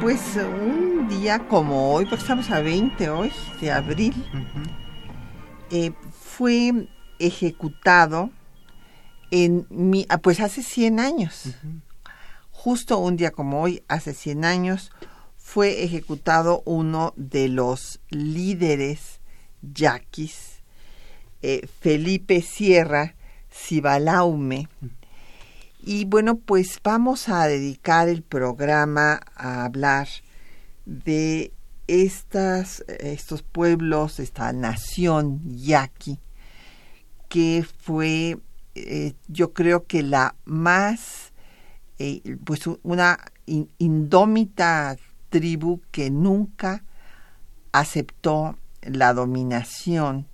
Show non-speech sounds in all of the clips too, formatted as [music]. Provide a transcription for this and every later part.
Pues un día como hoy, porque estamos a 20 hoy de abril, eh, fue ejecutado en mi, ah, pues hace 100 años. Justo un día como hoy, hace 100 años, fue ejecutado uno de los líderes yaquis, eh, Felipe Sierra Cibalaume. Y bueno, pues vamos a dedicar el programa a hablar de estas, estos pueblos, esta nación yaqui, que fue, eh, yo creo que la más, eh, pues una indómita tribu que nunca aceptó la dominación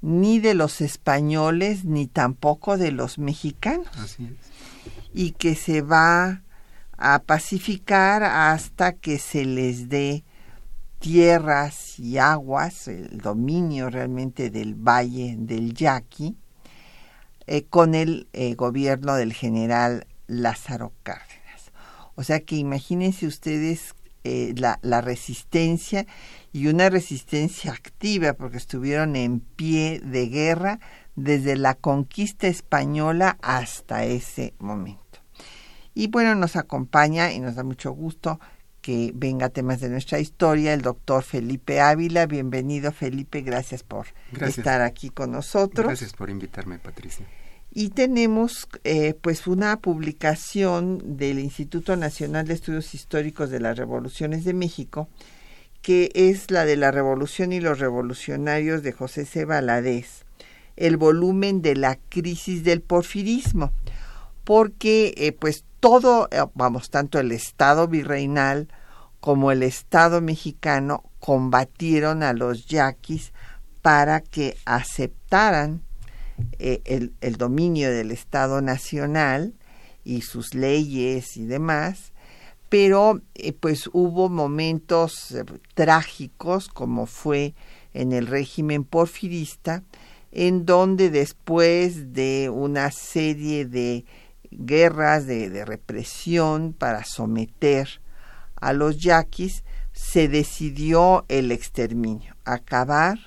ni de los españoles ni tampoco de los mexicanos. Así es y que se va a pacificar hasta que se les dé tierras y aguas, el dominio realmente del valle del Yaqui, eh, con el eh, gobierno del general Lázaro Cárdenas. O sea que imagínense ustedes eh, la, la, resistencia y una resistencia activa porque estuvieron en pie de guerra desde la conquista española hasta ese momento. Y bueno, nos acompaña y nos da mucho gusto que venga temas de nuestra historia el doctor Felipe Ávila. Bienvenido Felipe, gracias por estar aquí con nosotros. Gracias por invitarme, Patricia. Y tenemos eh, pues una publicación del Instituto Nacional de Estudios Históricos de las Revoluciones de México, que es la de la Revolución y los Revolucionarios de José C. Valadez el volumen de la crisis del porfirismo, porque eh, pues todo, eh, vamos, tanto el Estado virreinal como el Estado mexicano combatieron a los yaquis para que aceptaran eh, el, el, dominio del Estado nacional y sus leyes y demás, pero pues hubo momentos trágicos como fue en el régimen porfirista, en donde después de una serie de guerras de, represión para someter a los yaquis, se decidió el exterminio, acabar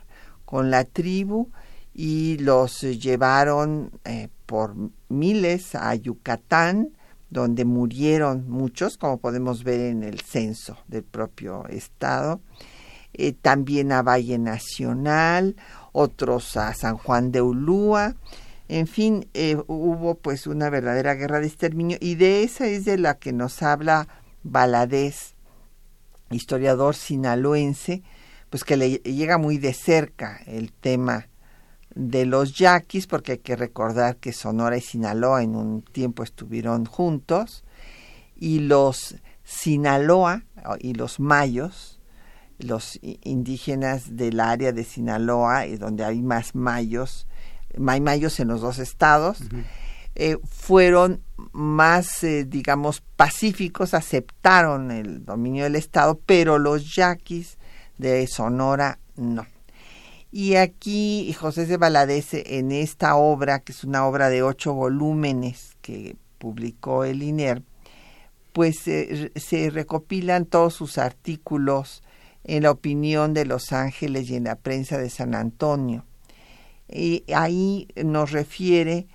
con la tribu y los llevaron eh, por miles a Yucatán, donde murieron muchos, como podemos ver en el censo del propio estado, eh, también a Valle Nacional, otros a San Juan de Ulúa. En fin, eh, hubo pues una verdadera guerra de exterminio y de esa es de la que nos habla Baladés, historiador sinaloense, pues que le llega muy de cerca el tema de los yaquis, porque hay que recordar que Sonora y Sinaloa en un tiempo estuvieron juntos, y los Sinaloa y los mayos, los indígenas del área de Sinaloa, y donde hay más mayos, hay mayos en los dos estados, eh, fueron más, eh, digamos, pacíficos, aceptaron el dominio del Estado, pero los yaquis de Sonora no. Y aquí José de Valadez, en esta obra, que es una obra de ocho volúmenes que publicó el INER, pues se recopilan todos sus artículos en la opinión de Los Ángeles y en la prensa de San Antonio. Y ahí nos refiere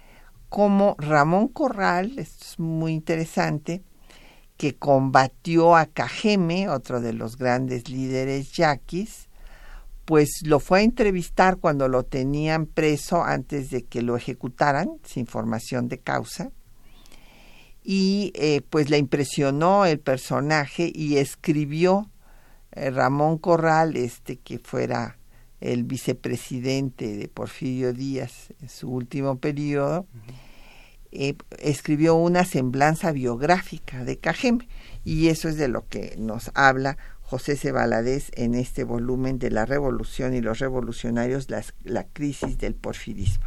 cómo Ramón Corral, esto es muy interesante, que combatió a Cajeme, otro de los grandes líderes yaquis, pues lo fue a entrevistar cuando lo tenían preso antes de que lo ejecutaran, sin formación de causa. Y eh, pues le impresionó el personaje y escribió eh, Ramón Corral, este que fuera el vicepresidente de Porfirio Díaz en su último periodo, eh, escribió una semblanza biográfica de Cajeme y eso es de lo que nos habla José C. en este volumen de la revolución y los revolucionarios, la crisis del porfirismo.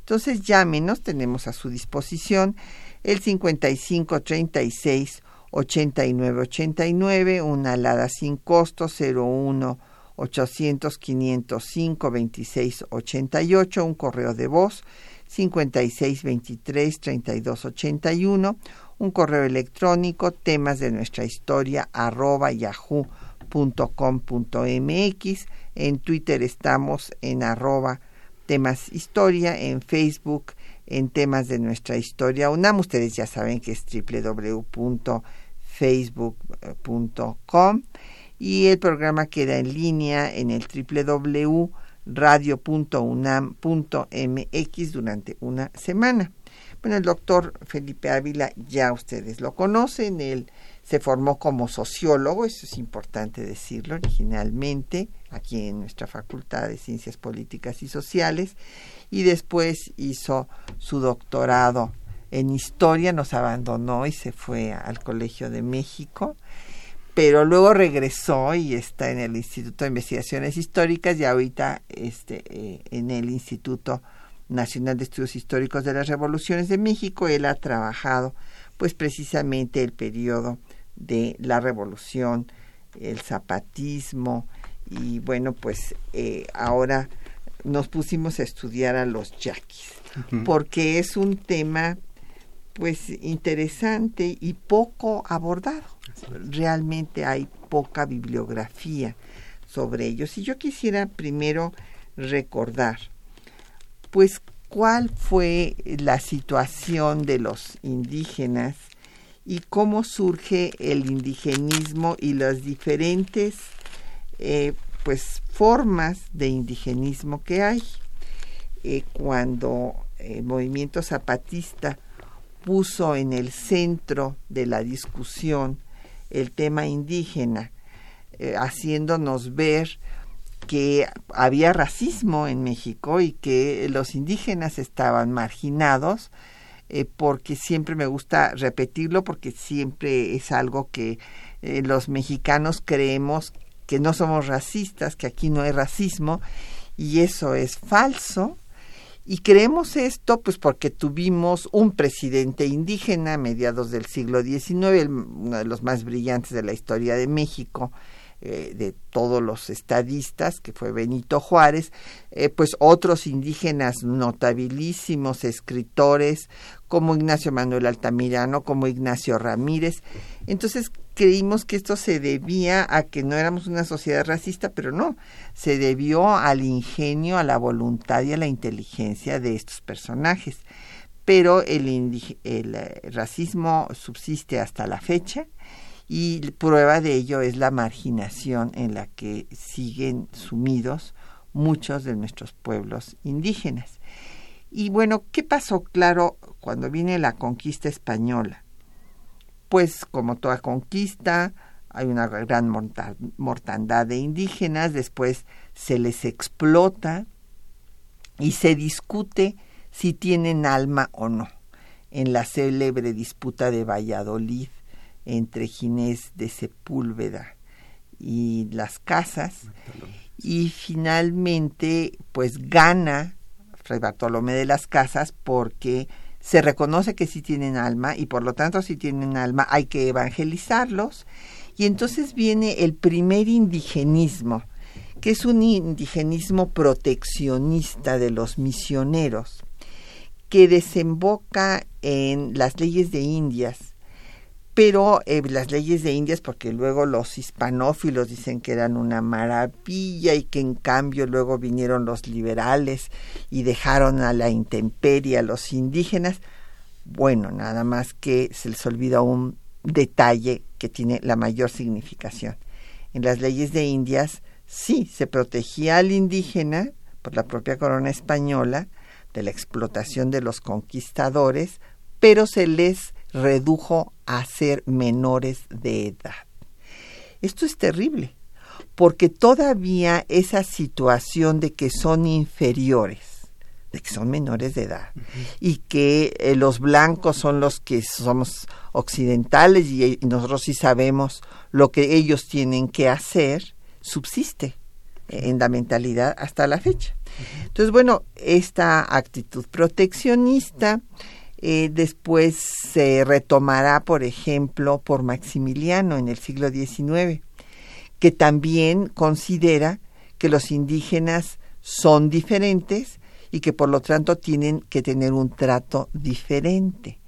Entonces llámenos, tenemos a su disposición el 5536 8989, una alada sin costo 01 800 505 2688, un correo de voz 5623 3281, un correo electrónico temas de nuestra historia arroba yahoo.com.mx, en Twitter estamos en arroba temas historia, en Facebook en temas de nuestra historia. UNAM, ustedes ya saben que es www.facebook.com y el programa queda en línea en el www.radio.unam.mx durante una semana. Bueno, el doctor Felipe Ávila ya ustedes lo conocen, él se formó como sociólogo, eso es importante decirlo originalmente, aquí en nuestra Facultad de Ciencias Políticas y Sociales, y después hizo su doctorado en historia, nos abandonó y se fue al Colegio de México pero luego regresó y está en el Instituto de Investigaciones Históricas y ahorita este, eh, en el Instituto Nacional de Estudios Históricos de las Revoluciones de México. Él ha trabajado pues precisamente el periodo de la revolución, el zapatismo y bueno pues eh, ahora nos pusimos a estudiar a los yaquis porque es un tema pues interesante y poco abordado realmente hay poca bibliografía sobre ellos. Y yo quisiera primero recordar, pues, cuál fue la situación de los indígenas y cómo surge el indigenismo y las diferentes eh, pues formas de indigenismo que hay. Eh, cuando el movimiento zapatista puso en el centro de la discusión el tema indígena, eh, haciéndonos ver que había racismo en México y que los indígenas estaban marginados, eh, porque siempre me gusta repetirlo, porque siempre es algo que eh, los mexicanos creemos que no somos racistas, que aquí no hay racismo, y eso es falso. Y creemos esto pues porque tuvimos un presidente indígena a mediados del siglo XIX, uno de los más brillantes de la historia de México, eh, de todos los estadistas, que fue Benito Juárez, eh, pues otros indígenas notabilísimos, escritores, como Ignacio Manuel Altamirano, como Ignacio Ramírez. Entonces creímos que esto se debía a que no éramos una sociedad racista, pero no, se debió al ingenio, a la voluntad y a la inteligencia de estos personajes. Pero el, eh, racismo subsiste hasta la fecha y prueba de ello es la marginación en la que siguen sumidos muchos de nuestros pueblos indígenas. Y bueno, ¿qué pasó? Claro, cuando viene la conquista española pues como toda conquista, hay una gran mortandad de indígenas, después se les explota y se discute si tienen alma o no, en la célebre disputa de Valladolid entre Ginés de Sepúlveda y las casas, y finalmente pues gana Fray Bartolomé de las Casas porque se reconoce que sí tienen alma y por lo tanto si tienen alma hay que evangelizarlos. Y entonces viene el primer indigenismo, que es un indigenismo proteccionista de los misioneros, que desemboca en las leyes de Indias pero eh, las leyes de Indias, porque luego los hispanófilos dicen que eran una maravilla y que en cambio luego vinieron los liberales y dejaron a la intemperie a los indígenas, bueno, nada más que se les olvida un, detalle que tiene la mayor significación. En las leyes de Indias sí se protegía al indígena por la propia corona española de la explotación de los conquistadores, pero se les redujo a ser menores de edad. Esto es terrible, porque todavía esa situación de que son inferiores, de que son menores de edad, y que eh, los blancos son los que somos occidentales y, nosotros sí sabemos lo que ellos tienen que hacer, subsiste en la mentalidad hasta la fecha. Entonces, bueno, esta actitud proteccionista eh, después se retomará, por ejemplo, por Maximiliano en el siglo XIX, que también considera que los indígenas son diferentes y que por lo tanto tienen que tener un trato diferente.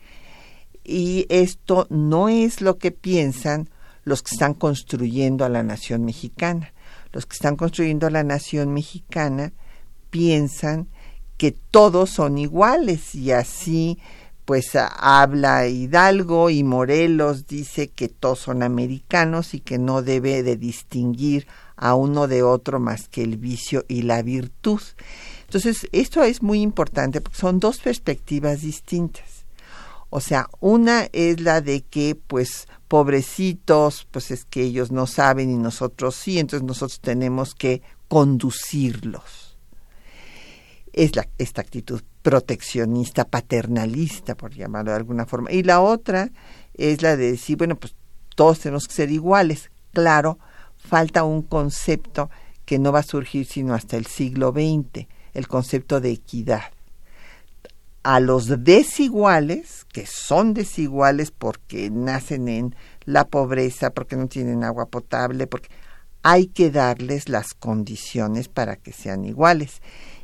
Y esto no es lo que piensan los que están construyendo a la nación mexicana. Los que están construyendo a la nación mexicana piensan que todos son iguales y así pues habla Hidalgo y Morelos dice que todos son americanos y que no debe de distinguir a uno de otro más que el vicio y la virtud. Entonces, esto es muy importante porque son dos perspectivas distintas. O sea, una es la de que, pues, pobrecitos, pues es que ellos no saben y nosotros sí, entonces nosotros tenemos que conducirlos. Es la, esta actitud proteccionista, paternalista, por llamarlo de alguna forma. Y la otra es la de decir, bueno, pues todos tenemos que ser iguales. Claro, falta un concepto que no va a surgir sino hasta el siglo XX, el concepto de equidad. A los desiguales, que son desiguales porque nacen en la pobreza, porque no tienen agua potable, porque hay que darles las condiciones para que sean iguales.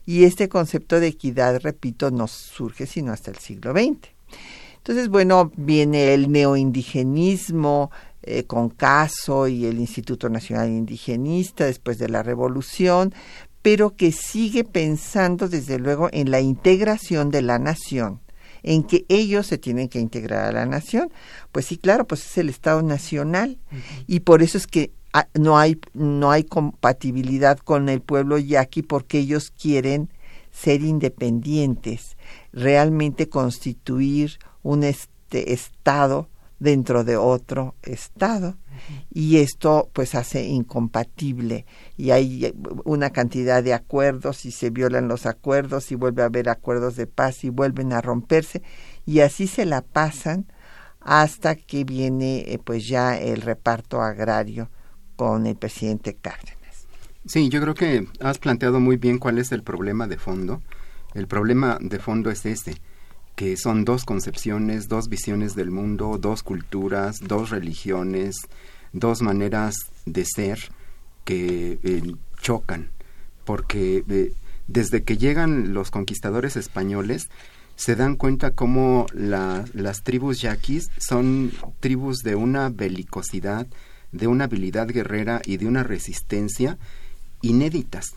Y este concepto de equidad, repito, no surge sino hasta el siglo XX. Entonces, bueno, viene el neoindigenismo eh, con Caso y el Instituto Nacional Indigenista después de la Revolución, pero que sigue pensando desde luego en la integración de la nación, en que ellos se tienen que integrar a la nación. Pues sí, claro, pues es el Estado Nacional y por eso es que no hay, no hay compatibilidad con el pueblo yaqui porque ellos quieren ser independientes, realmente constituir un este estado dentro de otro estado. Y esto pues hace incompatible. Y hay una cantidad de acuerdos y se violan los acuerdos y vuelve a haber acuerdos de paz y vuelven a romperse. Y así se la pasan hasta que viene eh, pues ya el reparto agrario con el presidente Cárdenas. Sí, yo creo que has planteado muy bien cuál es el problema de fondo. El problema de fondo es este, que son dos concepciones, dos visiones del mundo, dos culturas, dos religiones, dos maneras de ser que eh, chocan, porque eh, desde que llegan los conquistadores españoles, se dan cuenta cómo las tribus yaquis son tribus de una belicosidad, de una habilidad guerrera y de una resistencia inéditas.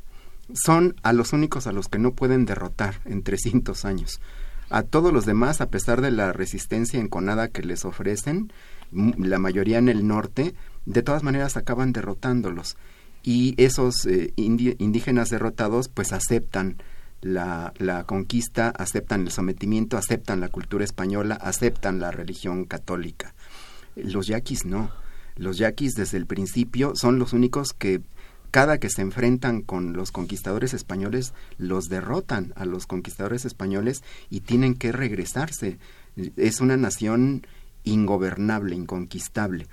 Son a los únicos a los que no pueden derrotar en 300 años. A todos los demás, a pesar de la resistencia enconada que les ofrecen, la mayoría en el norte, de todas maneras acaban derrotándolos. Y esos eh, indígenas derrotados pues aceptan la, la, conquista, aceptan el sometimiento, aceptan la cultura española, aceptan la religión católica. Los yaquis no los yaquis desde el principio son los únicos que cada que se enfrentan con los conquistadores españoles, los derrotan a los conquistadores españoles y tienen que regresarse. Es una nación ingobernable, inconquistable.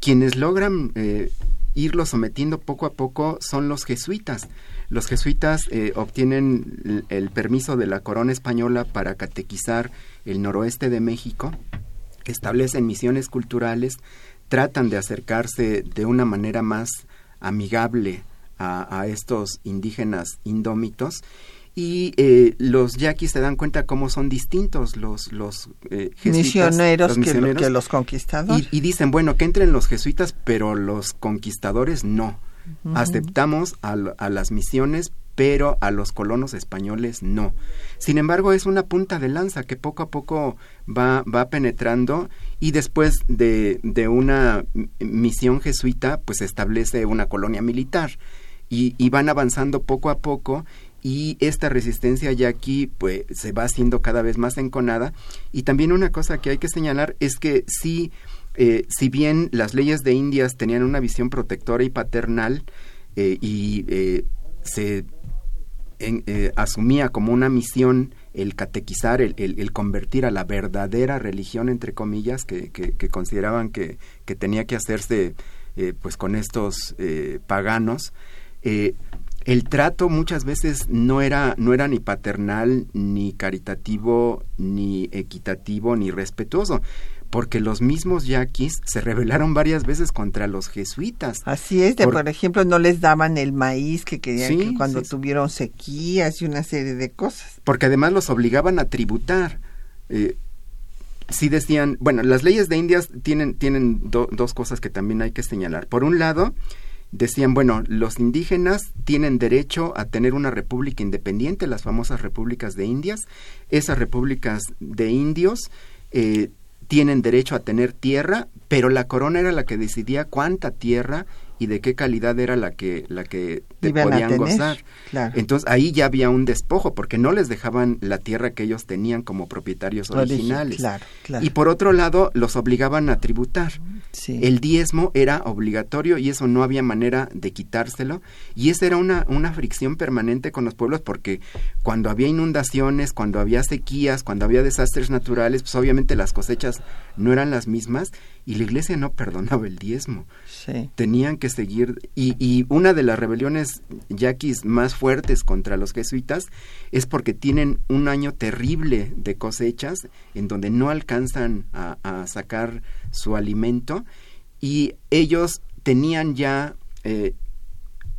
Quienes logran eh, irlo sometiendo poco a poco son los jesuitas. Los jesuitas eh, obtienen el permiso de la corona española para catequizar el noroeste de México, establecen misiones culturales, tratan de acercarse de una manera más amigable a, estos indígenas indómitos y eh, los yaquis se dan cuenta cómo son distintos los los eh, misioneros, que, los conquistadores. y, dicen bueno que entren los jesuitas pero los conquistadores no. Aceptamos a, las misiones pero a los colonos españoles no. Sin embargo, es una punta de lanza que poco a poco va, va penetrando y después de, de una misión jesuita, pues establece una colonia militar. Y, y, van avanzando poco a poco y esta resistencia ya aquí pues se va haciendo cada vez más enconada y también una cosa que hay que señalar es que eh, si bien las leyes de Indias tenían una visión protectora y paternal eh, y eh, se asumía como una misión el catequizar, el, convertir a la verdadera religión, entre comillas, que, consideraban que, tenía que hacerse pues con estos paganos, el trato muchas veces no era, no era ni paternal, ni caritativo, ni equitativo, ni respetuoso porque los mismos yaquis se rebelaron varias veces contra los jesuitas. Así es, por, ejemplo, no les daban el maíz que querían que cuando tuvieron sequías y una serie de cosas. Porque además los obligaban a tributar. Eh, sí decían, bueno, las leyes de Indias tienen, tienen dos cosas que también hay que señalar. Por un lado, decían, bueno, los indígenas tienen derecho a tener una república independiente, las famosas repúblicas de Indias. Esas repúblicas de indios eh, tienen derecho a tener tierra, pero la corona era la que decidía cuánta tierra y de qué calidad era la que la que te podían gozar. Entonces ahí ya había un despojo porque no les dejaban la tierra que ellos tenían como propietarios originales. y por otro lado los obligaban a tributar. El diezmo era obligatorio y eso no había manera de quitárselo y esa era una una fricción permanente con los pueblos porque cuando había inundaciones, cuando había sequías, cuando había desastres naturales, pues obviamente las cosechas no eran las mismas y la iglesia no perdonaba el diezmo. Tenían que seguir y, una de las rebeliones yaquis más fuertes contra los jesuitas es porque tienen un año terrible de cosechas en donde no alcanzan a, sacar su alimento y ellos tenían ya eh,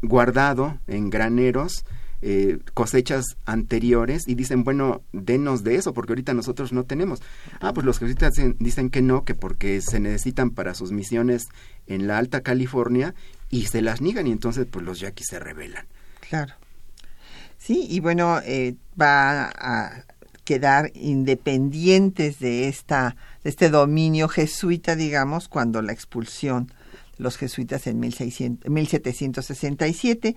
guardado en graneros eh, cosechas anteriores y dicen, bueno, denos de eso, porque ahorita nosotros no tenemos. Ah, pues los jesuitas dicen que no, que porque se necesitan para sus misiones en la Alta California y se las niegan y entonces pues los yaquis se rebelan. Claro. Sí, y bueno, eh, va a quedar independientes de esta de este dominio jesuita, digamos, cuando la expulsión los jesuitas en 1767.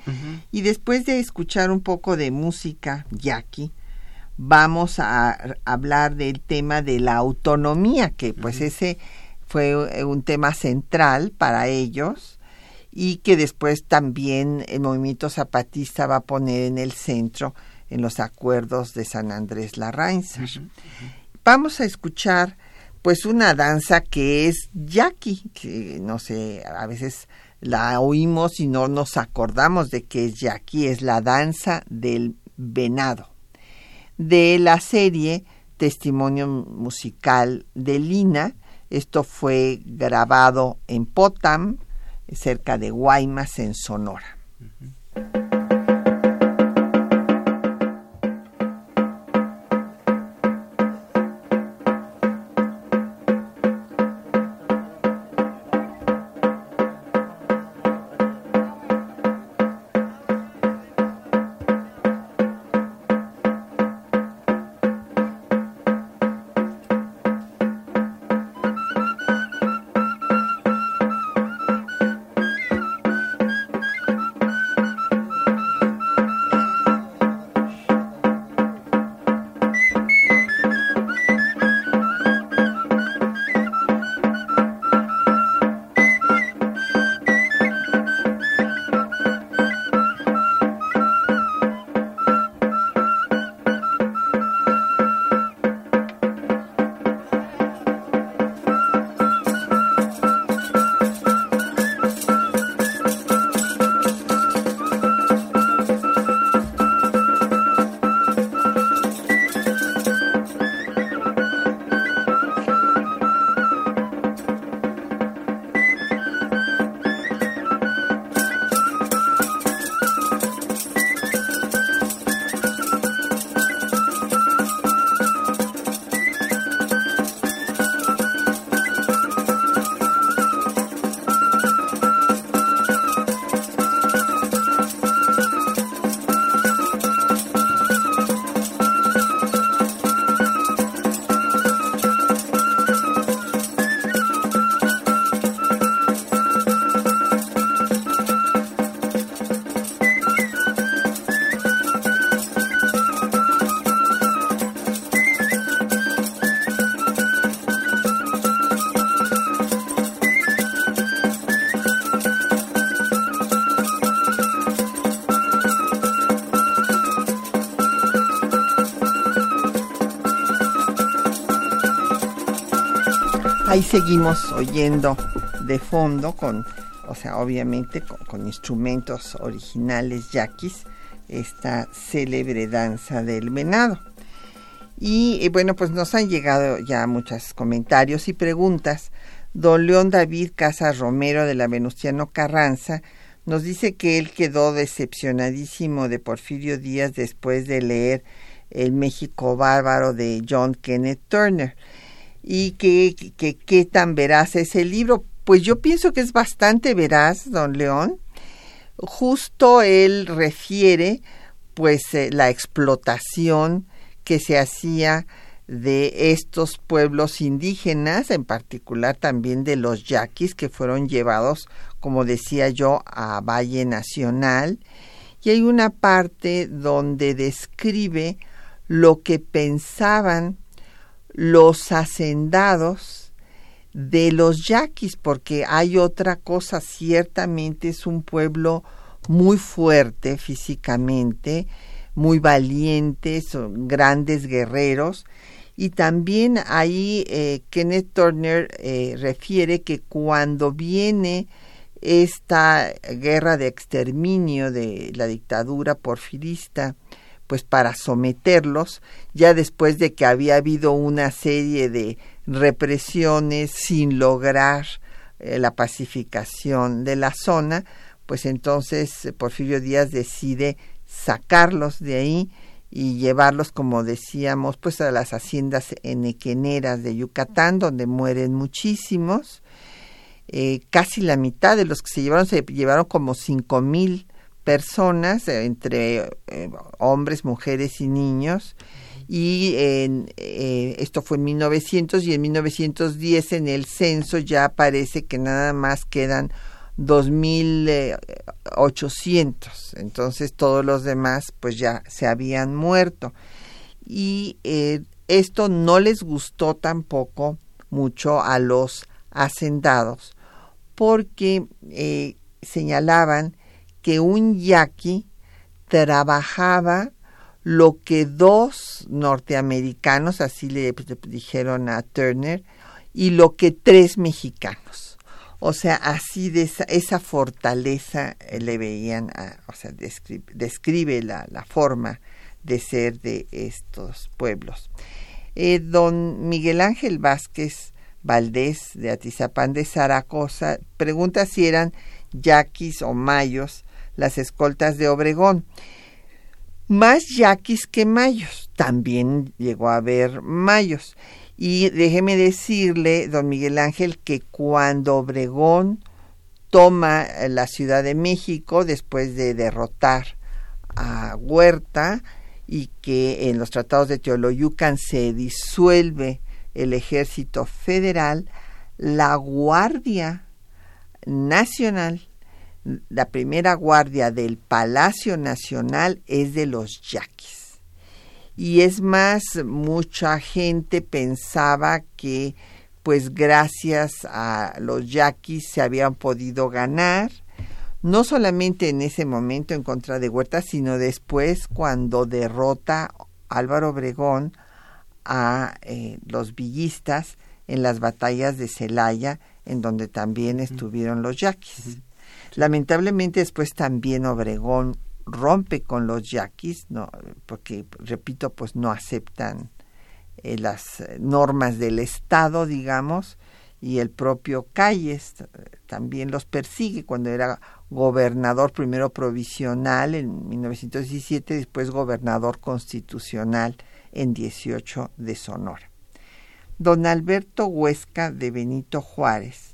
Y después de escuchar un poco de música yaqui, vamos a hablar del tema de la autonomía, que pues ese fue un tema central para ellos y que después también el movimiento zapatista va a poner en el centro en los acuerdos de San Andrés Larrainza. Vamos a escuchar pues una danza que es yaqui, que no sé, a veces la oímos y no nos acordamos de que es yaqui, es la danza del venado. De la serie Testimonio Musical de Lina, esto fue grabado en Potam, cerca de Guaymas, en Sonora. Ahí seguimos oyendo de fondo con, o sea, obviamente con, instrumentos originales yaquis, esta célebre danza del venado. Y bueno, pues nos han llegado ya muchos comentarios y preguntas. Don León David Casas Romero de la Venustiano Carranza nos dice que él quedó decepcionadísimo de Porfirio Díaz después de leer El México Bárbaro de John Kenneth Turner y qué tan veraz es el libro. Pues yo pienso que es bastante veraz, don León. Justo él refiere pues eh, la explotación que se hacía de estos pueblos indígenas, en particular también de los yaquis que fueron llevados, como decía yo, a Valle Nacional. Y hay una parte donde describe lo que pensaban los hacendados de los yaquis, porque hay otra cosa, ciertamente es un pueblo muy fuerte físicamente, muy valiente, son grandes guerreros. Y también ahí eh, Kenneth Turner eh, refiere que cuando viene esta guerra de exterminio de la dictadura porfirista, pues para someterlos, ya después de que había habido una serie de represiones sin lograr eh, la pacificación de la zona, pues entonces eh, Porfirio Díaz decide sacarlos de ahí y llevarlos, como decíamos, pues a las haciendas enequeneras de Yucatán, donde mueren muchísimos. Eh, casi la mitad de los que se llevaron, se llevaron como cinco mil personas, eh, entre eh, hombres, mujeres y niños. Y en, eh, esto fue en 1900 y en 1910 en el censo ya parece que nada más quedan 2.800. Entonces todos los demás pues ya se habían muerto. Y esto no les gustó tampoco mucho a los hacendados porque señalaban que un yaqui trabajaba lo que dos norteamericanos, así le dijeron a Turner, y lo que tres mexicanos. O sea, así de esa, fortaleza eh, le veían, o sea, describe, la, forma de ser de estos pueblos. Eh, don Miguel Ángel Vázquez Valdés de Atizapán de Zaragoza pregunta si eran yaquis o mayos las escoltas de Obregón. Más yaquis que mayos. También llegó a haber mayos. Y déjeme decirle, don Miguel Ángel, que cuando Obregón toma la Ciudad de México después de derrotar a Huerta y que en los tratados de Teoloyucan se disuelve el ejército federal, la Guardia Nacional la primera guardia del Palacio Nacional es de los yaquis. Y es más, mucha gente pensaba que pues gracias a los yaquis se habían podido ganar, no solamente en ese momento en contra de Huerta, sino después cuando derrota Álvaro Obregón a eh, los villistas en las batallas de Celaya, en donde también estuvieron los yaquis. Lamentablemente después también Obregón rompe con los yaquis, porque repito, pues no aceptan eh, las normas del Estado, digamos, y el propio Calles eh, también los persigue cuando era gobernador primero provisional en 1917, después gobernador constitucional en 18 de Sonora. Don Alberto Huesca de Benito Juárez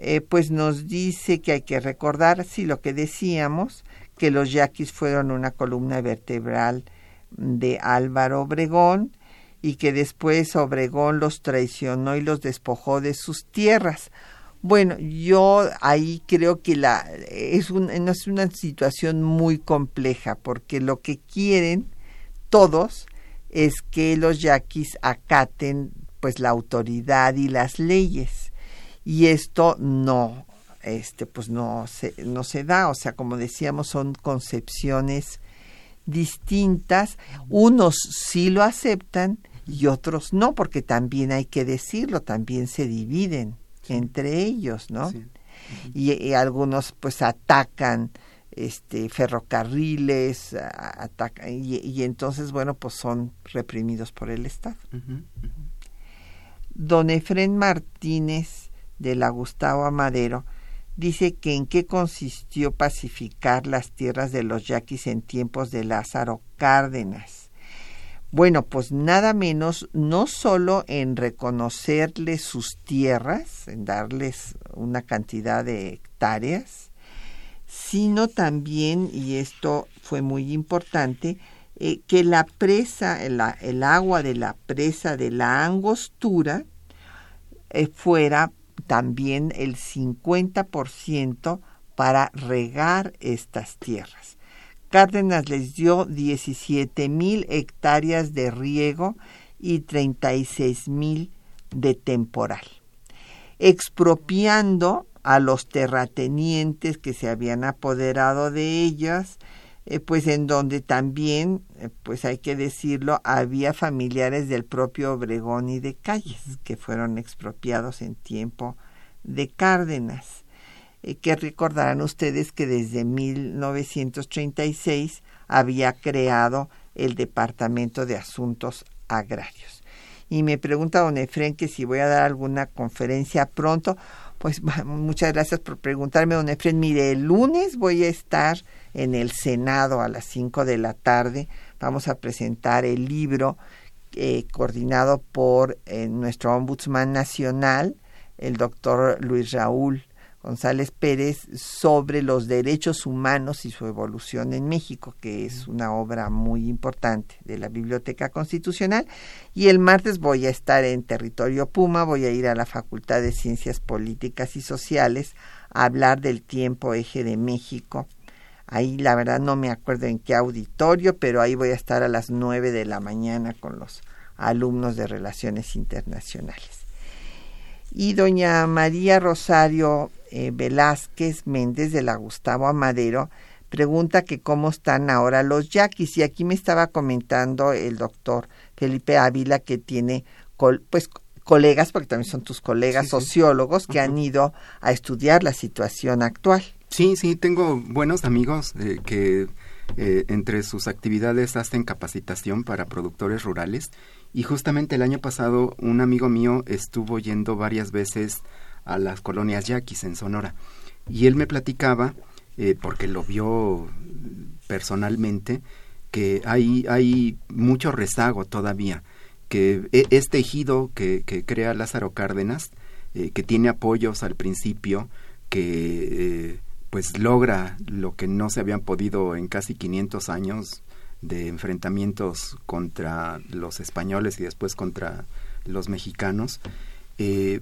eh, pues nos dice que hay que recordar, sí, lo que decíamos, que los yaquis fueron una columna vertebral de Álvaro Obregón y que después Obregón los traicionó y los despojó de sus tierras. Bueno, yo ahí creo que la es, es una situación muy compleja porque lo que quieren todos es que los yaquis acaten pues la autoridad y las leyes y esto no este pues no se no se da. O sea como decíamos son concepciones distintas. Unos sí lo aceptan y otros no, porque también hay que decirlo, también se dividen entre ellos, ¿no? y, algunos pues atacan este ferrocarriles atacan, y, entonces bueno pues son reprimidos por el Estado. Don Efren Martínez de la Gustavo Amadero dice que en qué consistió pacificar las tierras de los yaquis en tiempos de Lázaro Cárdenas. Bueno, pues nada menos, no solo en reconocerles sus tierras, en darles una cantidad de hectáreas, sino también, y esto fue muy importante, eh, que la presa, el, agua de la presa de la angostura eh, fuera también el 50% para regar estas tierras. Cárdenas les dio 17 mil hectáreas de riego y 36 mil de temporal, expropiando a los terratenientes que se habían apoderado de ellas, eh, pues en donde también, eh, pues hay que decirlo, había familiares del propio Obregón y de Calles que fueron expropiados en tiempo de Cárdenas, eh, que recordarán ustedes que desde 1936 había creado el Departamento de Asuntos Agrarios. Y me pregunta don Efren que si voy a dar alguna conferencia pronto. Pues [laughs] muchas gracias por preguntarme, don Efren. Mire, el lunes voy a estar en el Senado a las 5 de la tarde. Vamos a presentar el libro eh, coordinado por eh, nuestro Ombudsman Nacional, el doctor Luis Raúl González Pérez sobre los derechos humanos y su evolución en México, que es una obra muy importante de la Biblioteca Constitucional. Y el martes voy a estar en territorio Puma, voy a ir a la Facultad de Ciencias Políticas y Sociales a hablar del tiempo eje de México. Ahí la verdad no me acuerdo en qué auditorio, pero ahí voy a estar a las nueve de la mañana con los alumnos de Relaciones Internacionales. Y doña María Rosario eh, Velázquez Méndez de la Gustavo Amadero pregunta que cómo están ahora los yaquis. Y aquí me estaba comentando el doctor Felipe Ávila que tiene pues colegas, porque también son tus colegas sociólogos, que han ido a estudiar la situación actual. Sí, sí, tengo buenos amigos eh, que eh, entre sus actividades hacen capacitación para productores rurales y justamente el año pasado un amigo mío estuvo yendo varias veces a las colonias yaquis en Sonora. Y él me platicaba, eh, porque lo vio personalmente, que hay, hay mucho rezago todavía, que e, este ejido que, que crea Lázaro Cárdenas, eh, que tiene apoyos al principio, que pues logra lo que no se habían podido en casi 500 años de enfrentamientos contra los españoles y después contra los mexicanos, eh,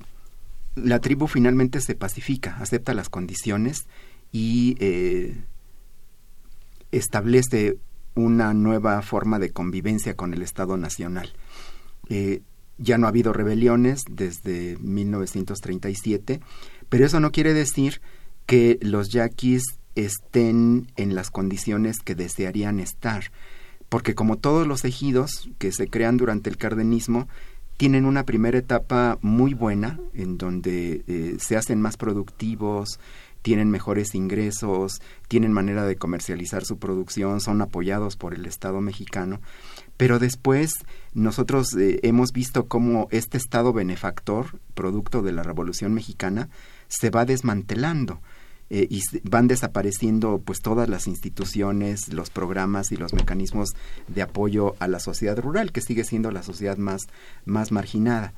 la tribu finalmente se pacifica, acepta las condiciones y eh, establece una nueva forma de convivencia con el Estado Nacional. Eh, ya no ha habido rebeliones desde 1937, pero eso no quiere decir que los yaquis estén en las condiciones que desearían estar, porque como todos los ejidos que se crean durante el cardenismo, tienen una primera etapa muy buena en donde eh, se hacen más productivos, tienen mejores ingresos, tienen manera de comercializar su producción, son apoyados por el Estado mexicano. Pero después nosotros eh, hemos visto cómo este Estado benefactor, producto de la Revolución Mexicana, se va desmantelando. Eh, y van desapareciendo pues todas las instituciones, los programas y los mecanismos de apoyo a la sociedad rural, que sigue siendo la sociedad más, más marginada.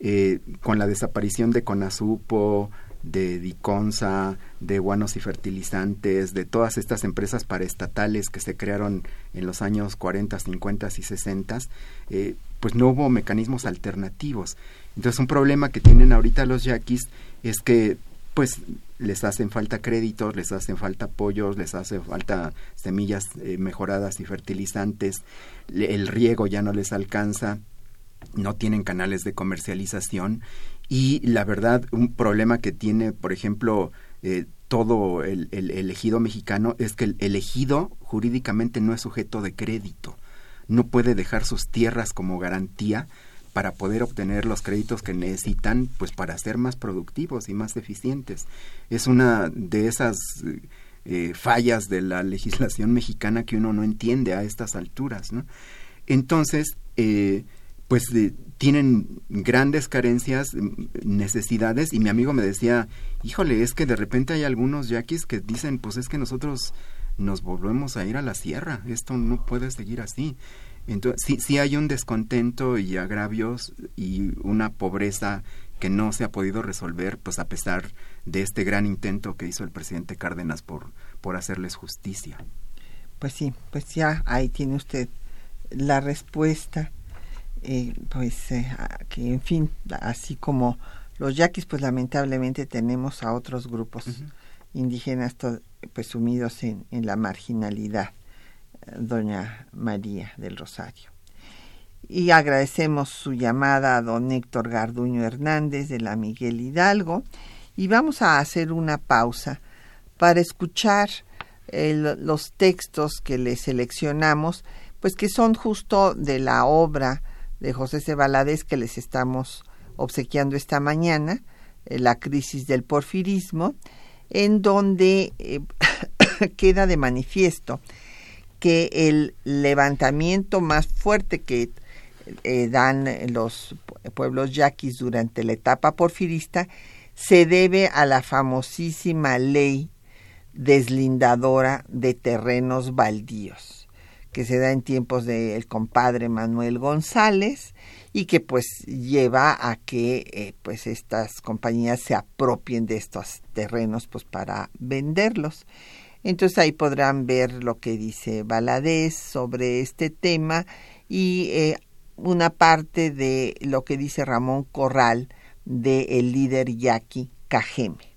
Eh, con la desaparición de Conasupo, de Diconsa, de guanos y fertilizantes, de todas estas empresas paraestatales que se crearon en los años 40, 50 y 60, eh, pues no hubo mecanismos alternativos. Entonces un problema que tienen ahorita los yaquis es que pues les hacen falta créditos, les hacen falta apoyos, les hace falta semillas eh, mejoradas y fertilizantes, el riego ya no les alcanza, no tienen canales de comercialización. Y la verdad un problema que tiene, por ejemplo, eh, todo el, ejido mexicano es que el ejido jurídicamente no es sujeto de crédito. No puede dejar sus tierras como garantía para poder obtener los créditos que necesitan pues para ser más productivos y más eficientes. Es una de esas eh, fallas de la legislación mexicana que uno no entiende a estas alturas. ¿no? Entonces, eh, pues tienen grandes carencias, necesidades, y mi amigo me decía, híjole, es que de repente hay algunos yaquis que dicen, pues es que nosotros nos volvemos a ir a la sierra, esto no puede seguir así. Entonces, sí, sí hay un descontento y agravios y una pobreza que no se ha podido resolver, pues a pesar de este gran intento que hizo el presidente Cárdenas por, por hacerles justicia. Pues sí, pues ya ahí tiene usted la respuesta. Eh, pues eh, que en fin, así como los yaquis, pues lamentablemente tenemos a otros grupos indígenas pues sumidos en, en la marginalidad doña María del Rosario. Y agradecemos su llamada a don Héctor Garduño Hernández de la Miguel Hidalgo y vamos a hacer una pausa para escuchar los textos que le seleccionamos, pues que son justo de la obra de José C. que les estamos obsequiando esta mañana, eh, La crisis del porfirismo, en donde eh, [coughs] queda de manifiesto que el levantamiento más fuerte que eh, dan los pueblos yaquis durante la etapa porfirista se debe a la famosísima ley deslindadora de terrenos baldíos que se da en tiempos del compadre Manuel González y que pues lleva a que eh, pues estas compañías se apropien de estos terrenos pues para venderlos entonces ahí podrán ver lo que dice Valadez sobre este tema y eh, una parte de lo que dice Ramón Corral de el líder yaqui Cajeme.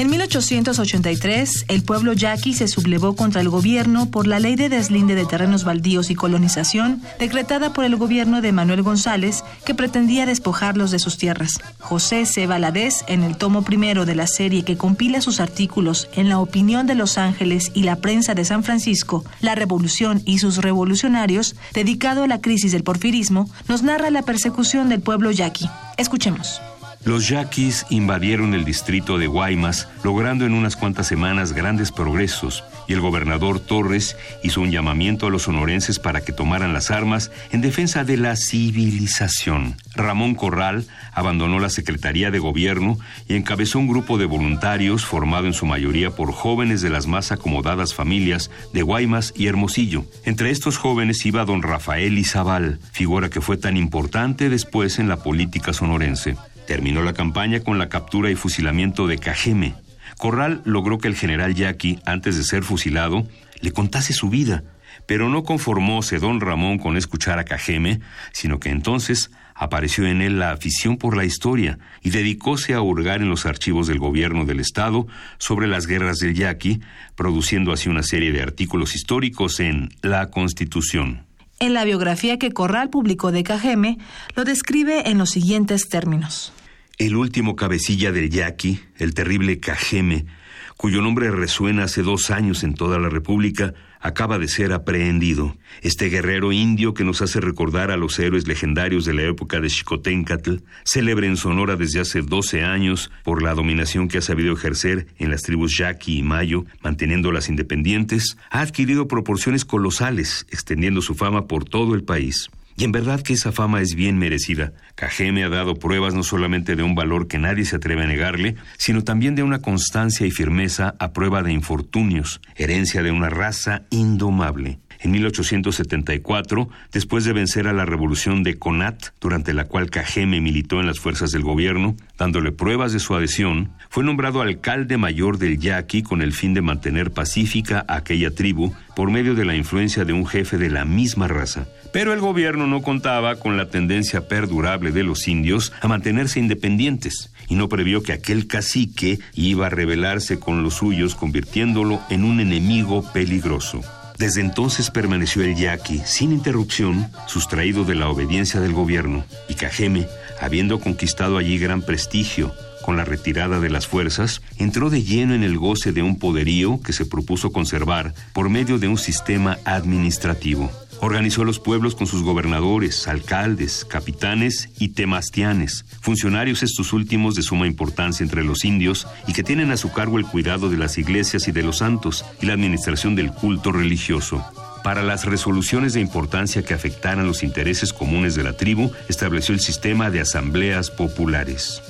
En 1883, el pueblo yaqui se sublevó contra el gobierno por la ley de deslinde de terrenos baldíos y colonización decretada por el gobierno de Manuel González, que pretendía despojarlos de sus tierras. José C. Valadez, en el tomo primero de la serie que compila sus artículos en la opinión de Los Ángeles y la prensa de San Francisco, La Revolución y sus revolucionarios, dedicado a la crisis del porfirismo, nos narra la persecución del pueblo yaqui. Escuchemos. Los yaquis invadieron el distrito de Guaymas, logrando en unas cuantas semanas grandes progresos, y el gobernador Torres hizo un llamamiento a los sonorenses para que tomaran las armas en defensa de la civilización. Ramón Corral abandonó la Secretaría de Gobierno y encabezó un grupo de voluntarios formado en su mayoría por jóvenes de las más acomodadas familias de Guaymas y Hermosillo. Entre estos jóvenes iba don Rafael Izabal, figura que fue tan importante después en la política sonorense. Terminó la campaña con la captura y fusilamiento de Cajeme. Corral logró que el general Yaqui, antes de ser fusilado, le contase su vida, pero no conformóse don Ramón con escuchar a Cajeme, sino que entonces apareció en él la afición por la historia y dedicóse a hurgar en los archivos del gobierno del Estado sobre las guerras del Yaqui, produciendo así una serie de artículos históricos en La Constitución. En la biografía que Corral publicó de Cajeme, lo describe en los siguientes términos. El último cabecilla del yaqui, el terrible Cajeme, cuyo nombre resuena hace dos años en toda la República, acaba de ser aprehendido. Este guerrero indio que nos hace recordar a los héroes legendarios de la época de Xicoténcatl, célebre en Sonora desde hace 12 años por la dominación que ha sabido ejercer en las tribus Yaqui y Mayo, manteniéndolas independientes, ha adquirido proporciones colosales, extendiendo su fama por todo el país. Y en verdad que esa fama es bien merecida. Cajeme ha dado pruebas no solamente de un valor que nadie se atreve a negarle, sino también de una constancia y firmeza a prueba de infortunios, herencia de una raza indomable. En 1874, después de vencer a la revolución de Conat, durante la cual Cajeme militó en las fuerzas del gobierno, dándole pruebas de su adhesión, fue nombrado alcalde mayor del Yaqui con el fin de mantener pacífica a aquella tribu por medio de la influencia de un jefe de la misma raza. Pero el gobierno no contaba con la tendencia perdurable de los indios a mantenerse independientes y no previó que aquel cacique iba a rebelarse con los suyos convirtiéndolo en un enemigo peligroso. Desde entonces permaneció el yaqui sin interrupción, sustraído de la obediencia del gobierno, y Cajeme, habiendo conquistado allí gran prestigio, con la retirada de las fuerzas, entró de lleno en el goce de un poderío que se propuso conservar por medio de un sistema administrativo. Organizó los pueblos con sus gobernadores, alcaldes, capitanes y temastianes, funcionarios estos últimos de suma importancia entre los indios y que tienen a su cargo el cuidado de las iglesias y de los santos y la administración del culto religioso. Para las resoluciones de importancia que afectaran los intereses comunes de la tribu, estableció el sistema de asambleas populares.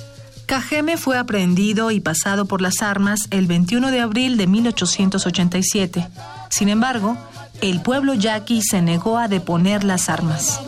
Cajeme fue aprehendido y pasado por las armas el 21 de abril de 1887. Sin embargo, el pueblo yaqui se negó a deponer las armas.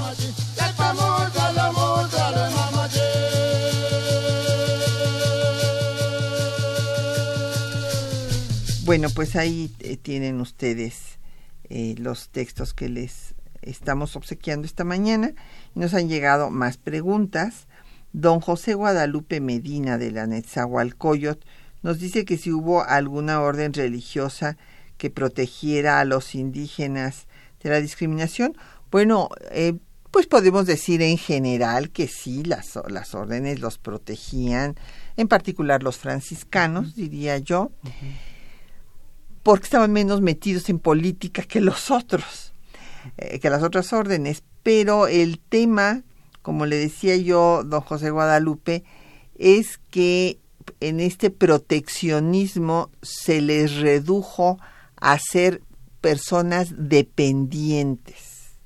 Bueno, pues ahí eh, tienen ustedes eh, los textos que les estamos obsequiando esta mañana. Nos han llegado más preguntas. Don José Guadalupe Medina de la Netzahualcoyot nos dice que si hubo alguna orden religiosa que protegiera a los indígenas de la discriminación. Bueno, eh, pues podemos decir en general que sí, las, las órdenes los protegían, en particular los franciscanos, diría yo, porque estaban menos metidos en política que los otros, eh, que las otras órdenes. Pero el tema, como le decía yo, don José Guadalupe, es que en este proteccionismo se les redujo a ser personas dependientes,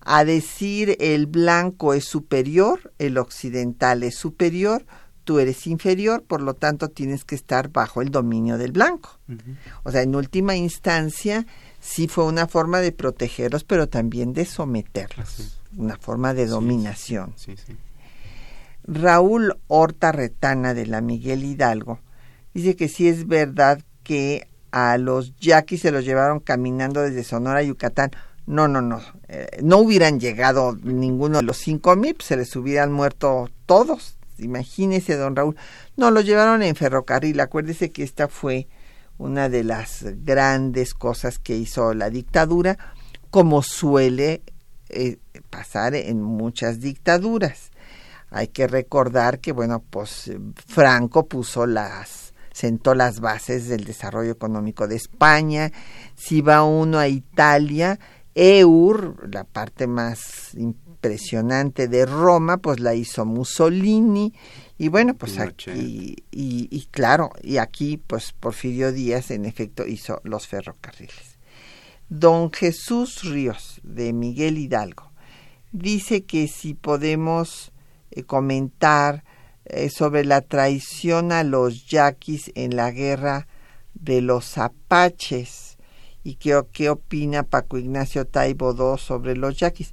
a decir el blanco es superior, el occidental es superior, tú eres inferior, por lo tanto tienes que estar bajo el dominio del blanco. O sea, en última instancia, sí fue una forma de protegerlos, pero también de someterlos, una forma de dominación. Raúl Horta Retana de la Miguel Hidalgo dice que sí es verdad que a los yaquis se los llevaron caminando desde Sonora a Yucatán. No, no, no. Eh, no hubieran llegado ninguno de los cinco mil, pues se les hubieran muerto todos. Imagínese, don Raúl. No, los llevaron en ferrocarril. Acuérdese que esta fue una de las grandes cosas que hizo la dictadura, como suele eh, pasar en muchas dictaduras. Hay que recordar que, bueno, pues Franco puso las sentó las bases del desarrollo económico de España. Si va uno a Italia, Eur, la parte más impresionante de Roma, pues la hizo Mussolini. Y bueno, pues aquí, y, y claro, y aquí pues Porfirio Díaz en efecto hizo los ferrocarriles. Don Jesús Ríos, de Miguel Hidalgo, dice que si podemos eh, comentar eh, sobre la traición a los yaquis en la guerra de los apaches y qué, qué opina Paco Ignacio Taibo II sobre los yaquis.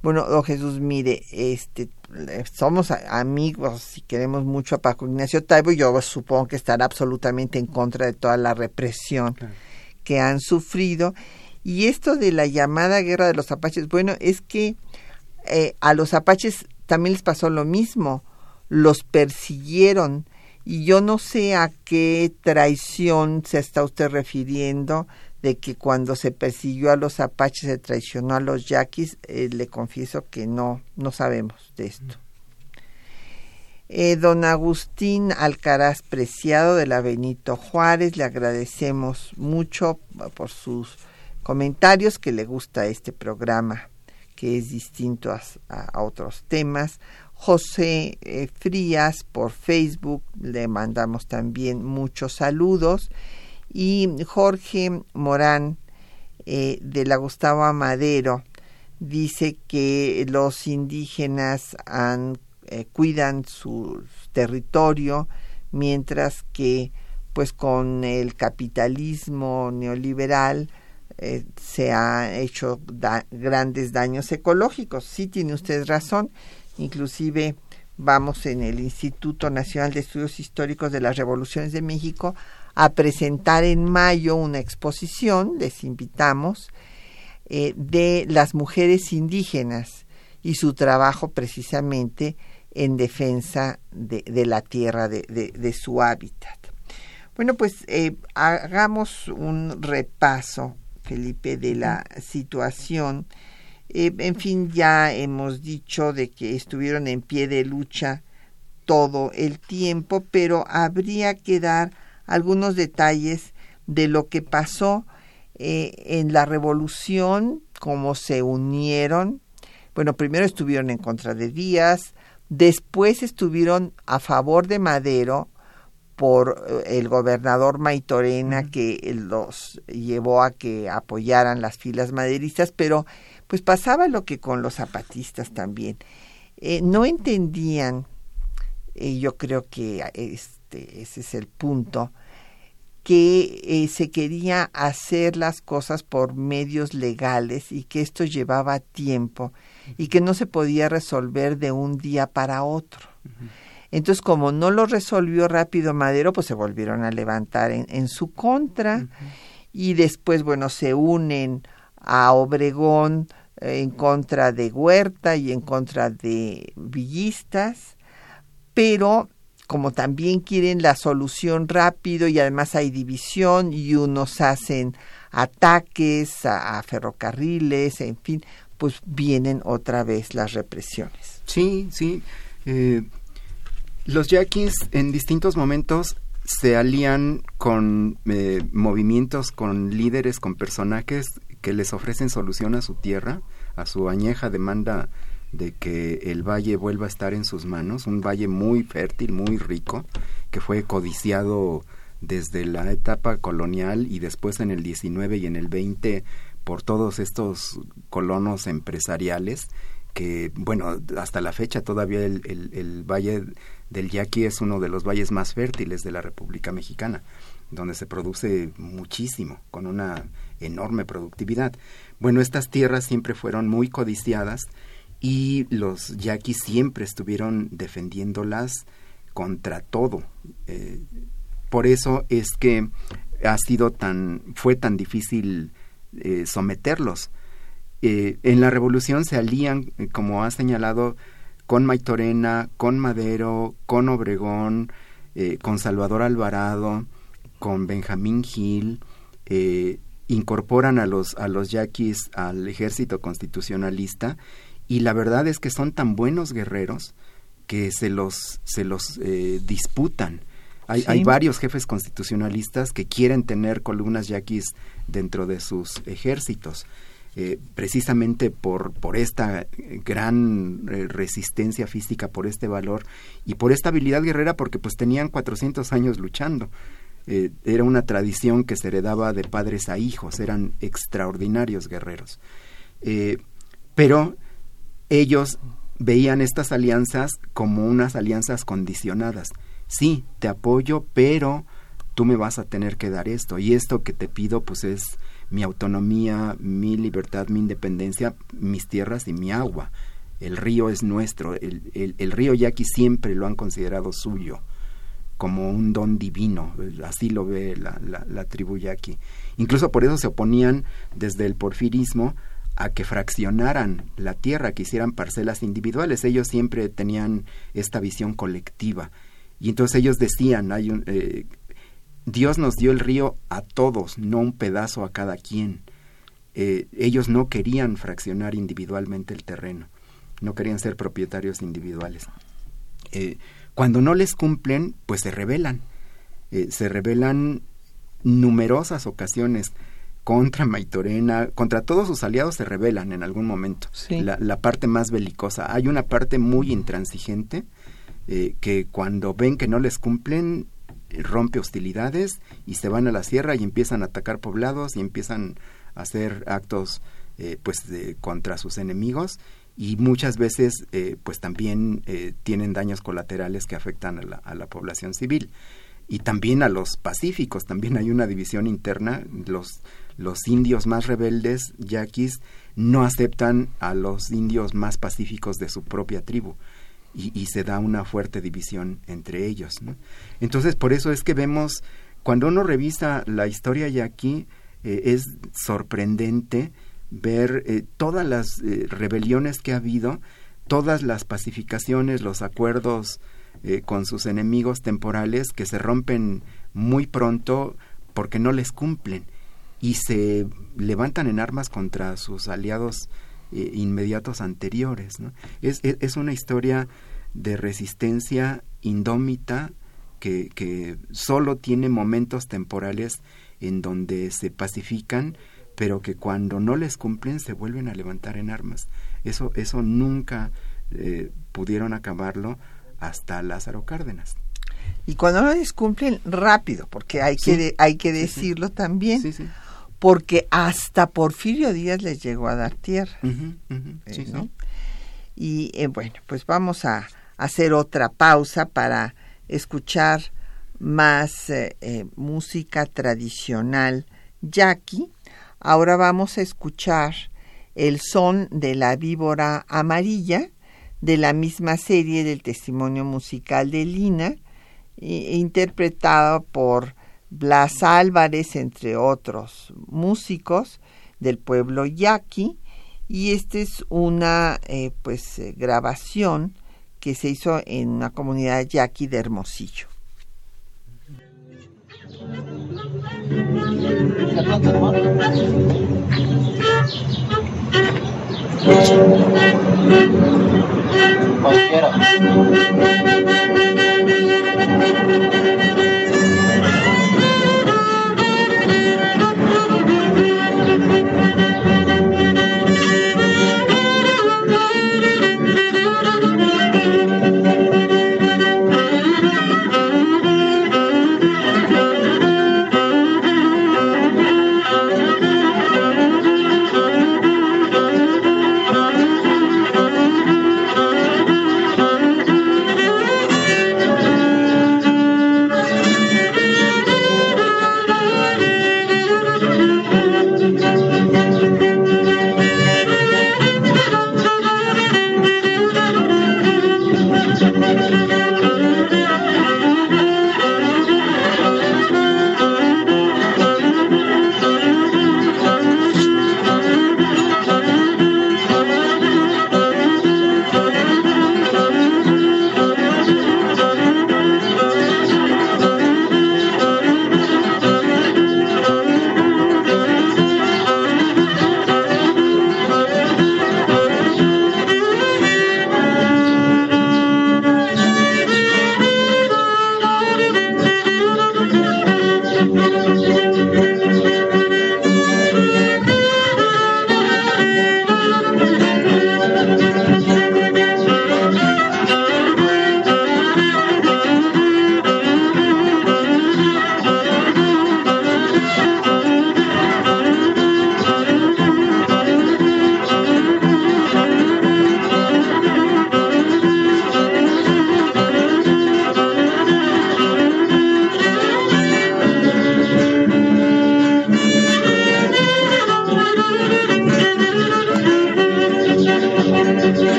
Bueno, don Jesús, mire, este, somos amigos y queremos mucho a Paco Ignacio Taibo. Yo supongo que estará absolutamente en contra de toda la represión que han sufrido. Y esto de la llamada guerra de los apaches, bueno, es que eh, a los apaches también les pasó lo mismo. Los persiguieron. Y yo no sé a qué traición se está usted refiriendo de que cuando se persiguió a los apaches se traicionó a los yaquis, eh, le confieso que no, no sabemos de esto. Eh, don Agustín Alcaraz Preciado de la Benito Juárez, le agradecemos mucho por sus comentarios, que le gusta este programa, que es distinto a otros temas. José eh, Frías por Facebook, le mandamos también muchos saludos. Y Jorge Morán eh, de la Gustavo Amadero dice que los indígenas eh, cuidan su territorio mientras que pues con el capitalismo neoliberal se han hecho grandes daños ecológicos. Sí tiene usted razón inclusive vamos en el Instituto Nacional de Estudios Históricos de las Revoluciones de México a presentar en mayo una exposición, les invitamos, eh, de las mujeres indígenas y su trabajo precisamente en defensa de, la tierra, de, su hábitat. Bueno, pues eh, hagamos un repaso, Felipe, de la situación eh, en fin, ya hemos dicho de que estuvieron en pie de lucha todo el tiempo, pero habría que dar algunos detalles de lo que pasó eh, en la revolución, cómo se unieron. Bueno, primero estuvieron en contra de Díaz, después estuvieron a favor de Madero por eh, el gobernador Maitorena que los llevó a que apoyaran las filas maderistas, pero pues pasaba lo que con los zapatistas también. Eh, no entendían, y yo creo que este, ese es el punto, que eh, se quería hacer las cosas por medios legales y que esto llevaba tiempo y que no se podía resolver de un día para otro. Entonces, como no lo resolvió rápido Madero, pues se volvieron a levantar en, su contra y después, bueno, se unen a Obregón eh, en contra de Huerta y en contra de Villistas, pero como también quieren la solución rápido y además hay división y unos hacen ataques a, ferrocarriles, en fin, pues vienen otra vez las represiones. Sí, sí. Eh, los yaquis en distintos momentos se alían con eh, movimientos, con líderes, con personajes que les ofrecen solución a su tierra, a su añeja demanda de que el valle vuelva a estar en sus manos, un valle muy fértil, muy rico, que fue codiciado desde la etapa colonial y después en el 19 y en el 20 por todos estos colonos empresariales que, bueno, hasta la fecha todavía el, el Valle del Yaqui es uno de los valles más fértiles de la República Mexicana, donde se produce muchísimo, con una enorme productividad. Bueno, estas tierras siempre fueron muy codiciadas y los yaquis siempre estuvieron defendiéndolas contra todo. Eh, por eso es que ha sido tan, fue tan difícil eh, someterlos. Eh, en la revolución se alían, como ha señalado, con Maitorena, con Madero, con Obregón, con Salvador Alvarado, con Benjamín Gil, incorporan a los, a los yaquis al ejército constitucionalista y la verdad es que son tan buenos guerreros que se los, se los eh, disputan. Hay, hay, varios jefes constitucionalistas que quieren tener columnas yaquis dentro de sus ejércitos. Eh, precisamente por, por esta gran eh, resistencia física, por este valor y por esta habilidad guerrera, porque pues tenían 400 años luchando. era una tradición que se heredaba de padres a hijos, eran extraordinarios guerreros. pero ellos veían estas alianzas como unas alianzas condicionadas. Sí, te apoyo, pero tú me vas a tener que dar esto. Y esto que te pido, pues es mi autonomía, mi libertad, mi independencia, mis tierras y mi agua. El río es nuestro. El, el, río Yaqui siempre lo han considerado suyo, como un don divino. Así lo ve la, la, la tribu Yaqui. Incluso por eso se oponían desde el porfirismo a que fraccionaran la tierra, que hicieran parcelas individuales. Ellos siempre tenían esta visión colectiva. Y entonces ellos decían, hay un, eh, Dios nos dio el río a todos, no un pedazo a cada quien. Eh, ellos no querían fraccionar individualmente el terreno, no querían ser propietarios individuales. Eh, cuando no les cumplen, pues se rebelan. se rebelan numerosas ocasiones contra Maitorena, contra todos sus aliados se rebelan en algún momento. La, parte más belicosa. Hay una parte muy intransigente eh, que cuando ven que no les cumplen, rompe hostilidades y se van a la sierra y empiezan a atacar poblados y empiezan a hacer actos eh, pues contra sus enemigos y muchas veces eh, pues también tienen daños colaterales que afectan a la, a la población civil y también a los pacíficos también hay una división interna los los indios más rebeldes, yaquis, no aceptan a los indios más pacíficos de su propia tribu. Y, se da una fuerte división entre ellos. Entonces, por eso es que vemos, cuando uno revisa la historia yaqui, eh, es sorprendente ver eh, todas las eh, rebeliones que ha habido, todas las pacificaciones, los acuerdos con sus enemigos temporales que se rompen muy pronto porque no les cumplen y se levantan en armas contra sus aliados eh, inmediatos anteriores. ¿no? Es, es, una historia de resistencia indómita que, que solo tiene momentos temporales en donde se pacifican, pero que cuando no les cumplen se vuelven a levantar en armas. Eso, eso nunca eh, pudieron acabarlo hasta Lázaro Cárdenas. Y cuando no les cumplen, rápido, porque hay que, hay que decirlo también, porque hasta Porfirio Díaz les llegó a dar tierra. Eh, y eh, bueno, pues vamos a hacer otra pausa para escuchar más música tradicional yaqui. Ahora vamos a escuchar el son de la víbora amarilla de la misma serie del testimonio musical de Lina, interpretado por Blas Álvarez, entre otros músicos del pueblo yaqui, y esta es una eh, pues eh, grabación que se hizo en una comunidad yaqui de Hermosillo.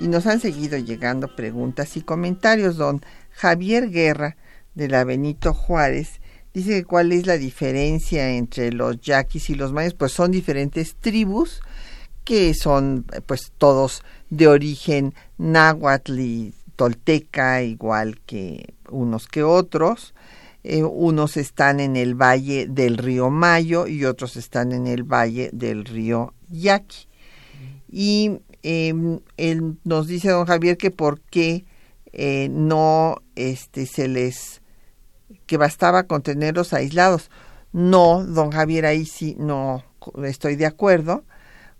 Y nos han seguido llegando preguntas y comentarios. Don Javier Guerra de la Benito Juárez dice que cuál es la diferencia entre los yaquis y los mayas, pues son diferentes tribus que son pues todos de origen náhuatl y tolteca igual que unos que otros. Eh, unos están en el valle del río Mayo y otros están en el valle del río Yaqui. Y eh, él nos dice don Javier que por qué eh, no este, se les que bastaba con tenerlos aislados. No, don Javier, ahí sí no estoy de acuerdo,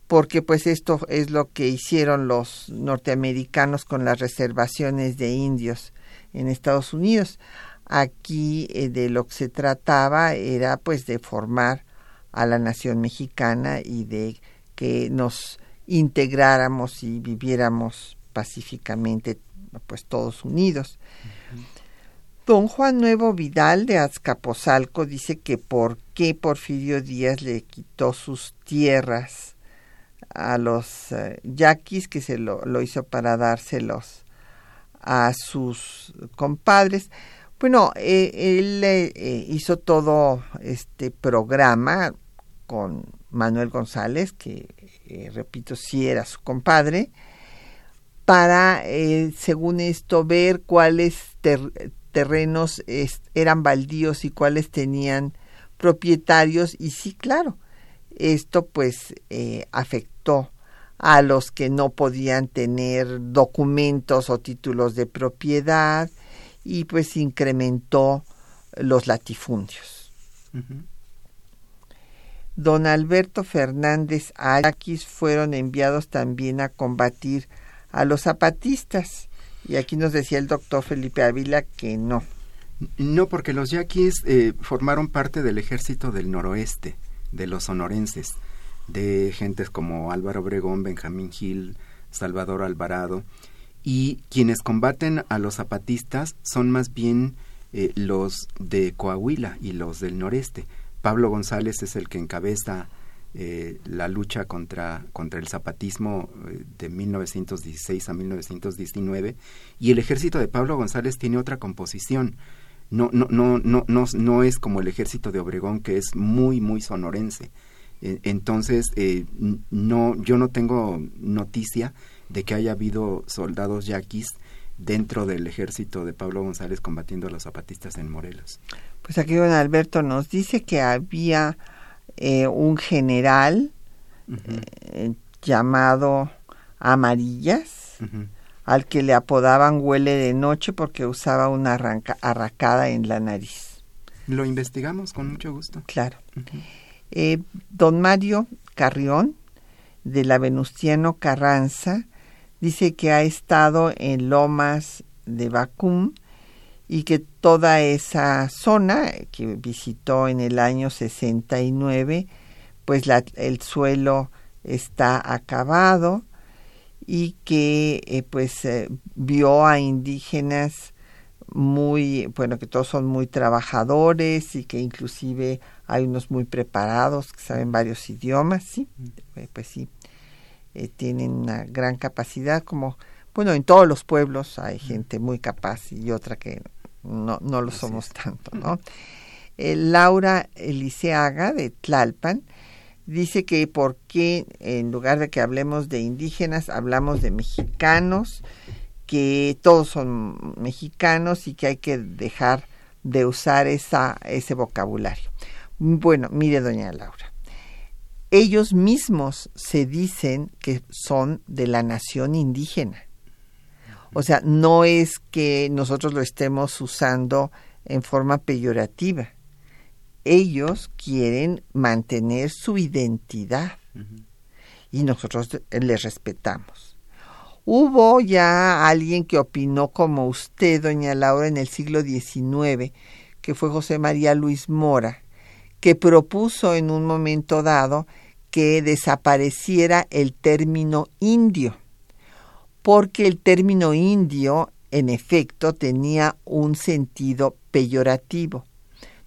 porque pues esto es lo que hicieron los norteamericanos con las reservaciones de indios en Estados Unidos. Aquí eh, de lo que se trataba era pues de formar a la nación mexicana y de que nos integráramos y viviéramos pacíficamente pues todos unidos. Don Juan Nuevo Vidal de Azcapotzalco dice que por qué Porfirio Díaz le quitó sus tierras a los eh, yaquis, que se lo, hizo para dárselos a sus compadres. Bueno, eh, él eh, hizo todo este programa con Manuel González, que repito, sí era su compadre, para, según esto, ver cuáles terrenos eran baldíos y cuáles tenían propietarios y sí, claro, esto pues eh, afectó a los que no podían tener documentos o títulos de propiedad y pues incrementó los latifundios. Don Alberto Fernández Ayaquis fueron enviados también a combatir a los zapatistas y aquí nos decía el doctor Felipe Ávila que no. No, porque los yaquis eh, formaron parte del ejército del noroeste, de los sonorenses, de gentes como Álvaro Obregón, Benjamín Gil, Salvador Alvarado, y quienes combaten a los zapatistas son más bien eh, los de Coahuila y los del noreste. Pablo González es el que encabeza eh, la lucha contra, contra el zapatismo eh, de 1916 a 1919 y el ejército de Pablo González tiene otra composición. No, no, no, no, no, no es como el ejército de Obregón que es muy, muy sonorense. E, entonces, eh, no, yo no tengo noticia de que haya habido soldados yaquis dentro del ejército de Pablo González combatiendo a los zapatistas en Morelos. Pues aquí don Alberto nos dice que había eh, un general eh, llamado Amarillas, al que le apodaban huele de noche porque usaba una arracada en la nariz. Lo investigamos con mucho gusto. Claro. Eh, don Mario Carrión, de la Venustiano Carranza, dice que ha estado en Lomas de Bacum y que toda esa zona que visitó en el año 69, pues la, el suelo está acabado y que eh, pues eh, vio a indígenas muy, bueno, que todos son muy trabajadores y que inclusive hay unos muy preparados que saben varios idiomas, sí, eh, pues sí, tienen una gran capacidad como, bueno, en todos los pueblos hay gente muy capaz y otra que no, no lo somos tanto, ¿no? Eh, Laura Eliseaga de Tlalpan dice que por qué en lugar de que hablemos de indígenas hablamos de mexicanos, que todos son mexicanos y que hay que dejar de usar esa, ese vocabulario. Bueno, mire doña Laura, ellos mismos se dicen que son de la nación indígena o sea, no es que nosotros lo estemos usando en forma peyorativa. Ellos quieren mantener su identidad y nosotros les respetamos. Hubo ya alguien que opinó como usted, doña Laura, en el siglo XIX, que fue José María Luis Mora, que propuso en un momento dado que desapareciera el término indio porque el término indio, en efecto, tenía un sentido peyorativo.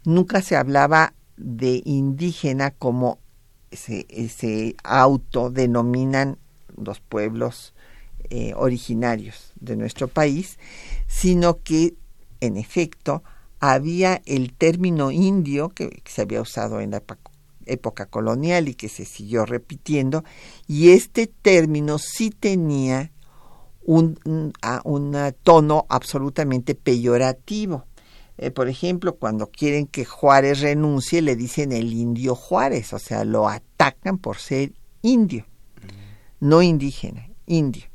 Nunca se hablaba de indígena como se, autodenominan los pueblos eh, originarios de nuestro país, sino que, en efecto, había el término indio que, se había usado en la época colonial y que se siguió repitiendo, y este término sí tenía un, un, tono absolutamente peyorativo. Eh, por ejemplo, cuando quieren que Juárez renuncie, le dicen el indio Juárez, o sea, lo atacan por ser indio, no indígena, indio.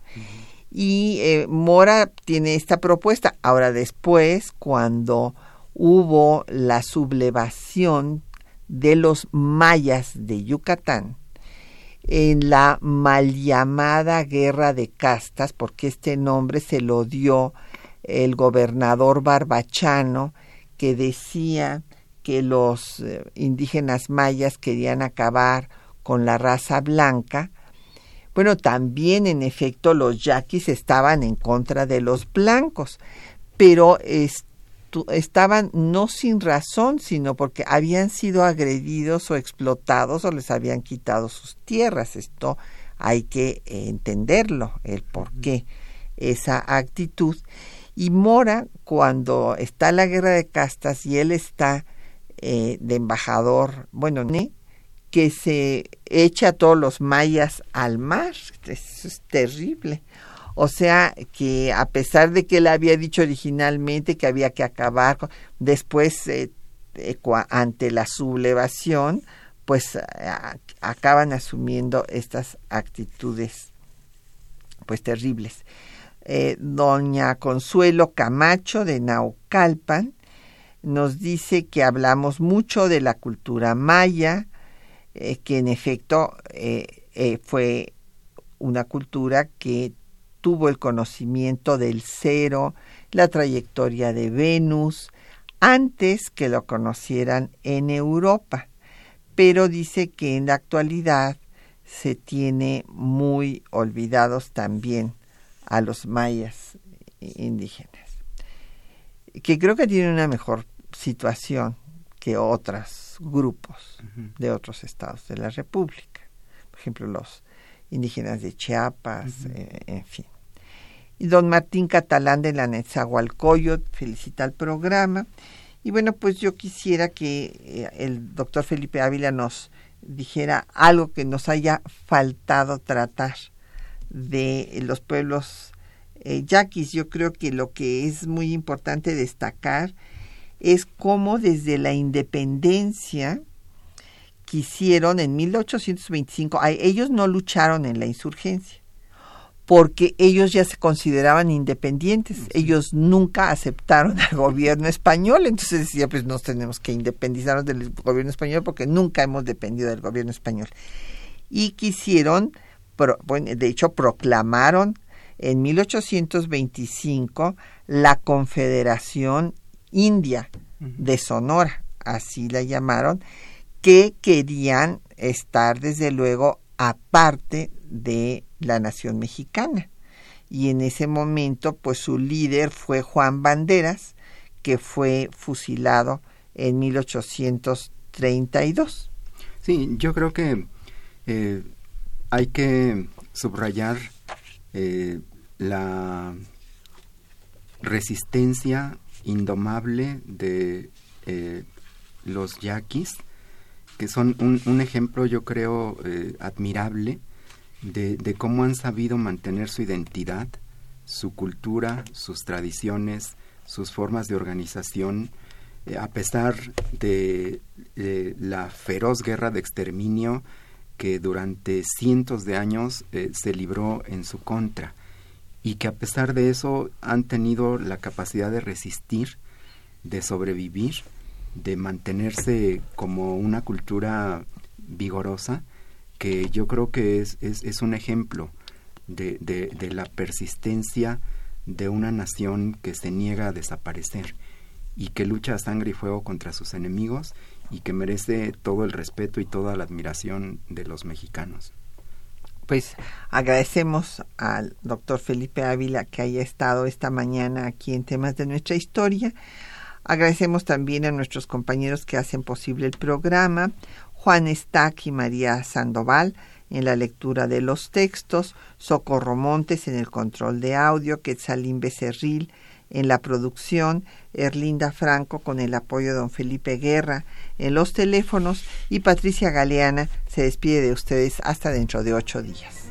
Y eh, Mora tiene esta propuesta. Ahora después, cuando hubo la sublevación de los mayas de Yucatán, en la mal llamada guerra de castas, porque este nombre se lo dio el gobernador barbachano, que decía que los eh, indígenas mayas querían acabar con la raza blanca. Bueno, también en efecto los yaquis estaban en contra de los blancos, pero estaban no sin razón, sino porque habían sido agredidos o explotados o les habían quitado sus tierras. Esto hay que entenderlo, el por qué esa actitud. Y Mora, cuando está la guerra de castas y él está eh, de embajador, bueno, que se echa a todos los mayas al mar, eso es terrible. O sea que a pesar de que él había dicho originalmente que había que acabar, después eh, eh, ante la sublevación, pues acaban asumiendo estas actitudes pues terribles. Eh, doña Consuelo Camacho de Naucalpan nos dice que hablamos mucho de la cultura maya, eh, que en efecto eh, fue una cultura que tuvo el conocimiento del cero, la trayectoria de Venus, antes que lo conocieran en Europa, pero dice que en la actualidad se tiene muy olvidados también a los mayas indígenas, que creo que tienen una mejor situación que otros grupos de otros estados de la República, por ejemplo los indígenas de Chiapas, eh, en fin. Y don Martín Catalán de la Netzahualcoyot felicita el programa. Y bueno, pues yo quisiera que eh, el doctor Felipe Ávila nos dijera algo que nos haya faltado tratar de los pueblos eh, yaquis. Yo creo que lo que es muy importante destacar es cómo desde la independencia quisieron en 1825, ellos no lucharon en la insurgencia, porque ellos ya se consideraban independientes, ellos nunca aceptaron al gobierno español, entonces decía, pues nos tenemos que independizarnos del gobierno español porque nunca hemos dependido del gobierno español. Y quisieron bueno, de hecho proclamaron en 1825 la Confederación India de Sonora, así la llamaron, que querían estar desde luego aparte de la nación mexicana. Y en ese momento, pues su líder fue Juan Banderas, que fue fusilado en 1832. Sí, yo creo que eh, hay que subrayar eh, la resistencia indomable de eh, los yaquis, que son un, ejemplo, yo creo, eh, admirable de, cómo han sabido mantener su identidad, su cultura, sus tradiciones, sus formas de organización, a pesar de la feroz guerra de exterminio que durante cientos de años eh, se libró en su contra y que a pesar de eso han tenido la capacidad de resistir, de sobrevivir, de mantenerse como una cultura vigorosa, que yo creo que es, es, un ejemplo de, de, la persistencia de una nación que se niega a desaparecer y que lucha a sangre y fuego contra sus enemigos y que merece todo el respeto y toda la admiración de los mexicanos. Pues agradecemos al doctor Felipe Ávila que haya estado esta mañana aquí en temas de nuestra historia. Agradecemos también a nuestros compañeros que hacen posible el programa, Juan Estac y María Sandoval en la lectura de los textos, Socorro Montes en el control de audio, Quetzalín Becerril en la producción, Erlinda Franco con el apoyo de don Felipe Guerra en los teléfonos y Patricia Galeana se despide de ustedes hasta dentro de ocho días.